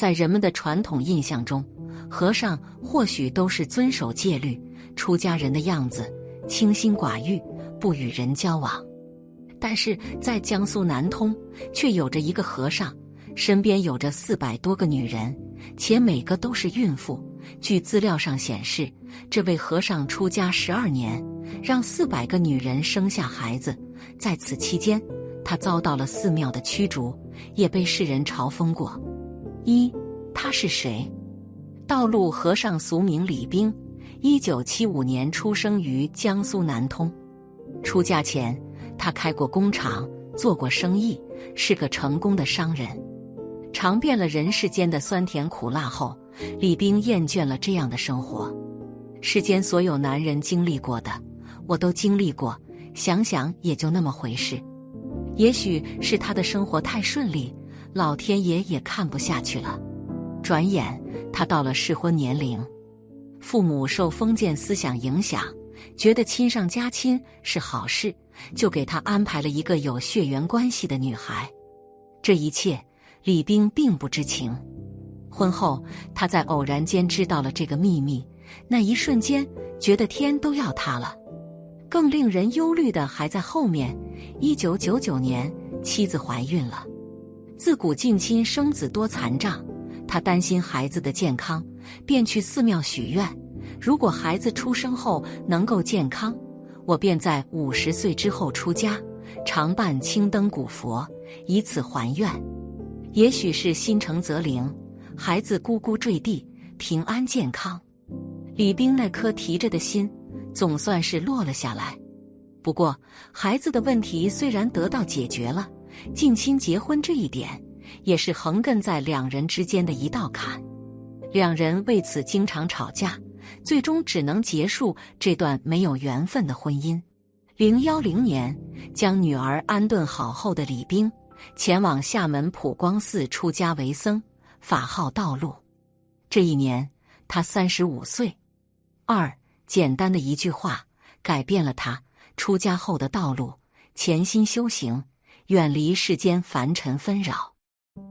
在人们的传统印象中，和尚或许都是遵守戒律、出家人的样子，清心寡欲，不与人交往。但是在江苏南通，却有着一个和尚，身边有着四百多个女人，且每个都是孕妇。据资料上显示，这位和尚出家十二年，让四百个女人生下孩子。在此期间，他遭到了寺庙的驱逐，也被世人嘲讽过。一，他是谁？道路和尚，俗名李冰，一九七五年出生于江苏南通。出家前，他开过工厂，做过生意，是个成功的商人。尝遍了人世间的酸甜苦辣后，李冰厌倦了这样的生活。世间所有男人经历过的，我都经历过，想想也就那么回事。也许是他的生活太顺利。老天爷也看不下去了，转眼他到了适婚年龄，父母受封建思想影响，觉得亲上加亲是好事，就给他安排了一个有血缘关系的女孩。这一切李冰并不知情。婚后，他在偶然间知道了这个秘密，那一瞬间觉得天都要塌了。更令人忧虑的还在后面。一九九九年，妻子怀孕了。自古近亲生子多残障，他担心孩子的健康，便去寺庙许愿：如果孩子出生后能够健康，我便在五十岁之后出家，常伴青灯古佛，以此还愿。也许是心诚则灵，孩子咕咕坠地，平安健康。李冰那颗提着的心，总算是落了下来。不过，孩子的问题虽然得到解决了。近亲结婚这一点，也是横亘在两人之间的一道坎，两人为此经常吵架，最终只能结束这段没有缘分的婚姻。零幺零年，将女儿安顿好后的李冰，前往厦门普光寺出家为僧，法号道路。这一年，他三十五岁。二简单的一句话，改变了他出家后的道路，潜心修行。远离世间凡尘纷扰，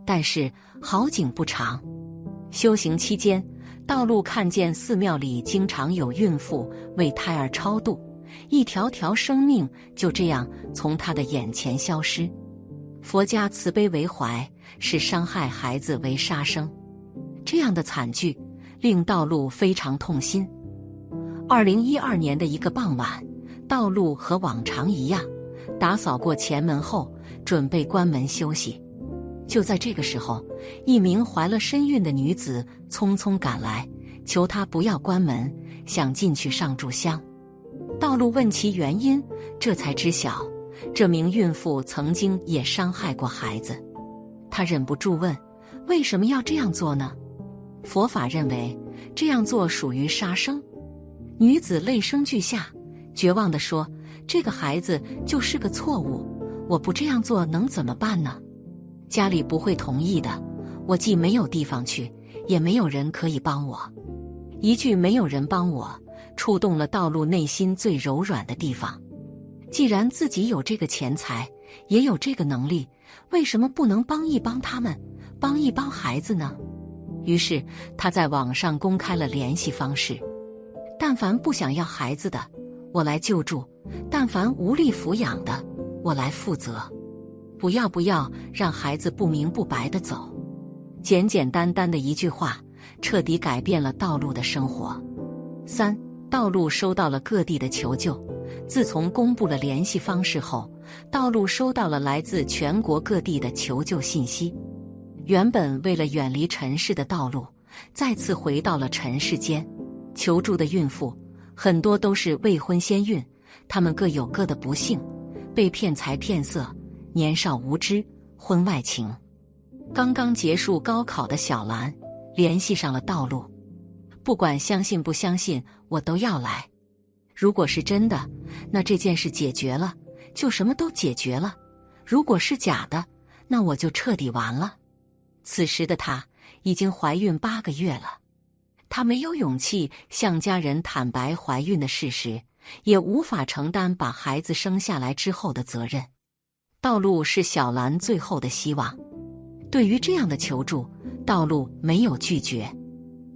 但是好景不长。修行期间，道路看见寺庙里经常有孕妇为胎儿超度，一条条生命就这样从他的眼前消失。佛家慈悲为怀，视伤害孩子为杀生，这样的惨剧令道路非常痛心。二零一二年的一个傍晚，道路和往常一样，打扫过前门后。准备关门休息，就在这个时候，一名怀了身孕的女子匆匆赶来，求他不要关门，想进去上炷香。道路问其原因，这才知晓，这名孕妇曾经也伤害过孩子。他忍不住问：“为什么要这样做呢？”佛法认为这样做属于杀生。女子泪声俱下，绝望地说：“这个孩子就是个错误。”我不这样做能怎么办呢？家里不会同意的。我既没有地方去，也没有人可以帮我。一句“没有人帮我”，触动了道路内心最柔软的地方。既然自己有这个钱财，也有这个能力，为什么不能帮一帮他们，帮一帮孩子呢？于是他在网上公开了联系方式：但凡不想要孩子的，我来救助；但凡无力抚养的。我来负责，不要不要让孩子不明不白的走。简简单单的一句话，彻底改变了道路的生活。三道路收到了各地的求救。自从公布了联系方式后，道路收到了来自全国各地的求救信息。原本为了远离尘世的道路，再次回到了尘世间。求助的孕妇很多都是未婚先孕，她们各有各的不幸。被骗财骗色，年少无知，婚外情。刚刚结束高考的小兰联系上了道路，不管相信不相信，我都要来。如果是真的，那这件事解决了，就什么都解决了；如果是假的，那我就彻底完了。此时的她已经怀孕八个月了，她没有勇气向家人坦白怀孕的事实。也无法承担把孩子生下来之后的责任。道路是小兰最后的希望。对于这样的求助，道路没有拒绝。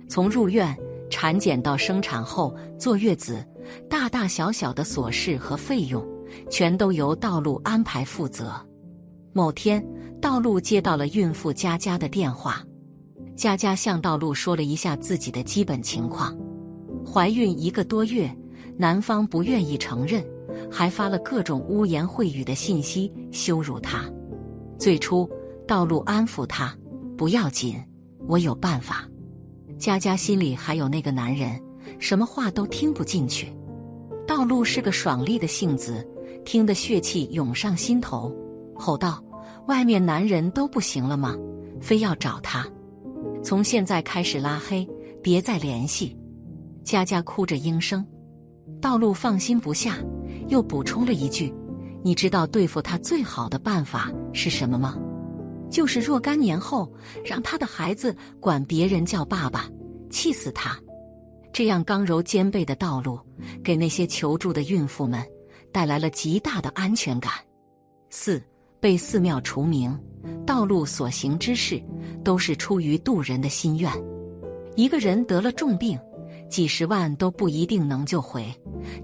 从入院、产检到生产后坐月子，大大小小的琐事和费用，全都由道路安排负责。某天，道路接到了孕妇佳佳的电话，佳佳向道路说了一下自己的基本情况：怀孕一个多月，男方不愿意承认，还发了各种污言秽语的信息羞辱她。最初，道路安抚她：“不要紧，我有办法。”佳佳心里还有那个男人，什么话都听不进去。道路是个爽利的性子，听得血气涌上心头，吼道：“外面男人都不行了吗？非要找他？从现在开始拉黑，别再联系。”佳佳哭着应声。道路放心不下，又补充了一句：“你知道对付他最好的办法是什么吗？”就是若干年后，让他的孩子管别人叫爸爸，气死他！这样刚柔兼备的道路，给那些求助的孕妇们带来了极大的安全感。四被寺庙除名，道路所行之事都是出于渡人的心愿。一个人得了重病，几十万都不一定能救回，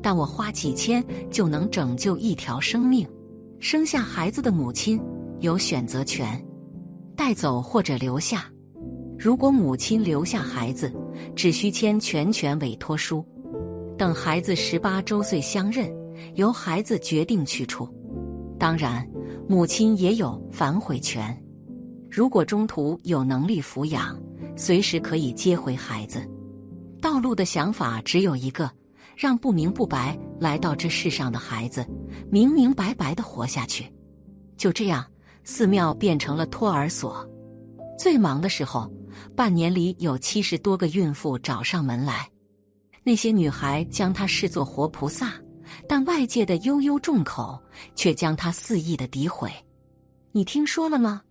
但我花几千就能拯救一条生命。生下孩子的母亲有选择权。带走或者留下。如果母亲留下孩子，只需签全权委托书，等孩子十八周岁相认，由孩子决定去处。当然，母亲也有反悔权。如果中途有能力抚养，随时可以接回孩子。道路的想法只有一个：让不明不白来到这世上的孩子，明明白白的活下去。就这样。寺庙变成了托儿所，最忙的时候，半年里有七十多个孕妇找上门来。那些女孩将她视作活菩萨，但外界的悠悠众口却将她肆意的诋毁。你听说了吗？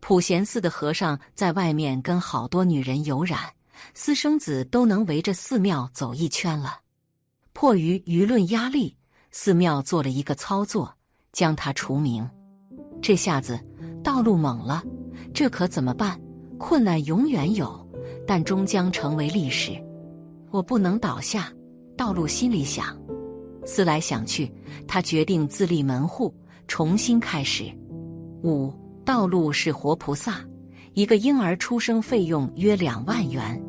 普贤寺的和尚在外面跟好多女人有染，私生子都能围着寺庙走一圈了。迫于舆论压力，寺庙做了一个操作，将他除名。这下子道路懵了，这可怎么办？困难永远有，但终将成为历史。我不能倒下。道路心里想，思来想去，他决定自立门户，重新开始。五道路是活菩萨，一个婴儿出生费用约两万元，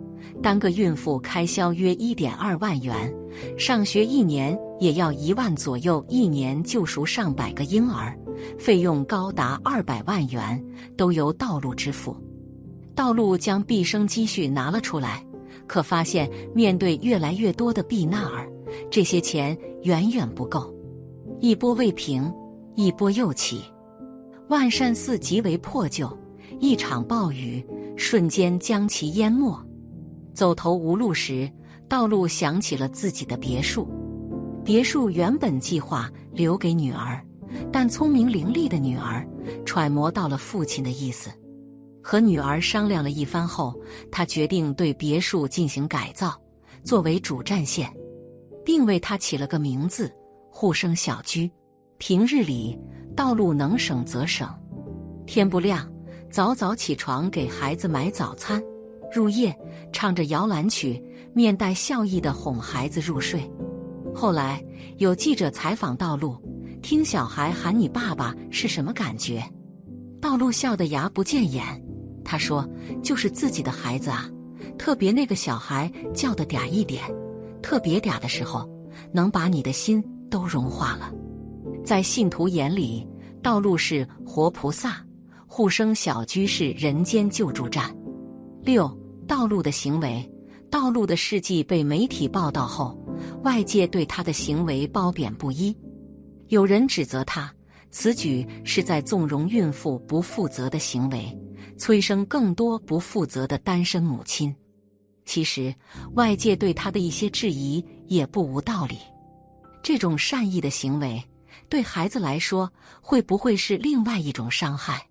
单个孕妇开销约一点二万元，上学一年也要一万左右，一年救赎上百个婴儿。费用高达二百万元，都由道路支付。道路将毕生积蓄拿了出来，可发现面对越来越多的避难儿，这些钱远远不够。一波未平，一波又起。万善寺极为破旧，一场暴雨瞬间将其淹没。走投无路时，道路想起了自己的别墅。别墅原本计划留给女儿。但聪明伶俐的女儿揣摩到了父亲的意思，和女儿商量了一番后，他决定对别墅进行改造，作为主战线，并为他起了个名字——护生小居。平日里，道路能省则省，天不亮早早起床给孩子买早餐，入夜唱着摇篮曲，面带笑意的哄孩子入睡。后来有记者采访道路。听小孩喊你爸爸是什么感觉？道路笑得牙不见眼。他说：“就是自己的孩子啊，特别那个小孩叫的嗲一点，特别嗲的时候，能把你的心都融化了。”在信徒眼里，道路是活菩萨，护生小居是人间救助站。六道路的行为，道路的事迹被媒体报道后，外界对他的行为褒贬不一。有人指责他此举是在纵容孕妇不负责的行为，催生更多不负责的单身母亲。其实，外界对他的一些质疑也不无道理。这种善意的行为，对孩子来说会不会是另外一种伤害？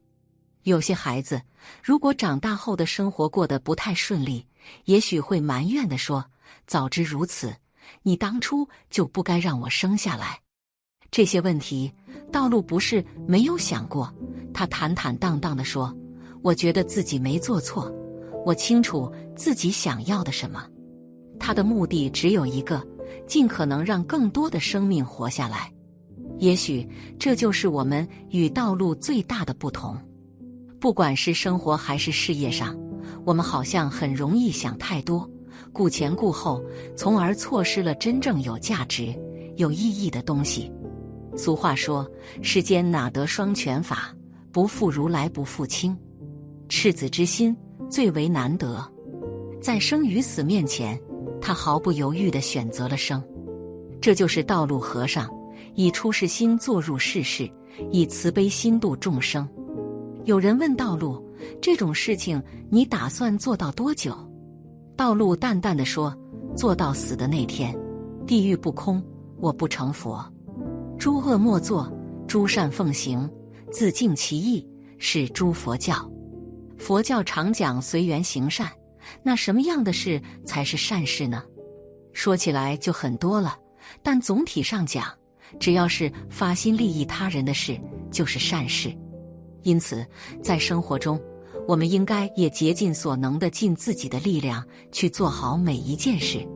有些孩子如果长大后的生活过得不太顺利，也许会埋怨的说：“早知如此，你当初就不该让我生下来。”这些问题，道路不是没有想过。他坦坦荡荡地说：“我觉得自己没做错，我清楚自己想要的什么。他的目的只有一个，尽可能让更多的生命活下来。也许这就是我们与道路最大的不同。不管是生活还是事业上，我们好像很容易想太多，顾前顾后，从而错失了真正有价值、有意义的东西。俗话说：“世间哪得双全法？不负如来不负卿。”赤子之心最为难得，在生与死面前，他毫不犹豫地选择了生。这就是道路和尚。以出世心做入世事，以慈悲心度众生。有人问道路：“这种事情你打算做到多久？”道路淡淡的说：“做到死的那天。地狱不空，我不成佛。诸恶莫作，诸善奉行，自净其意，是诸佛教。佛教常讲随缘行善，那什么样的事才是善事呢？说起来就很多了，但总体上讲。”只要是发心利益他人的事，就是善事。因此，在生活中，我们应该也竭尽所能的尽自己的力量去做好每一件事。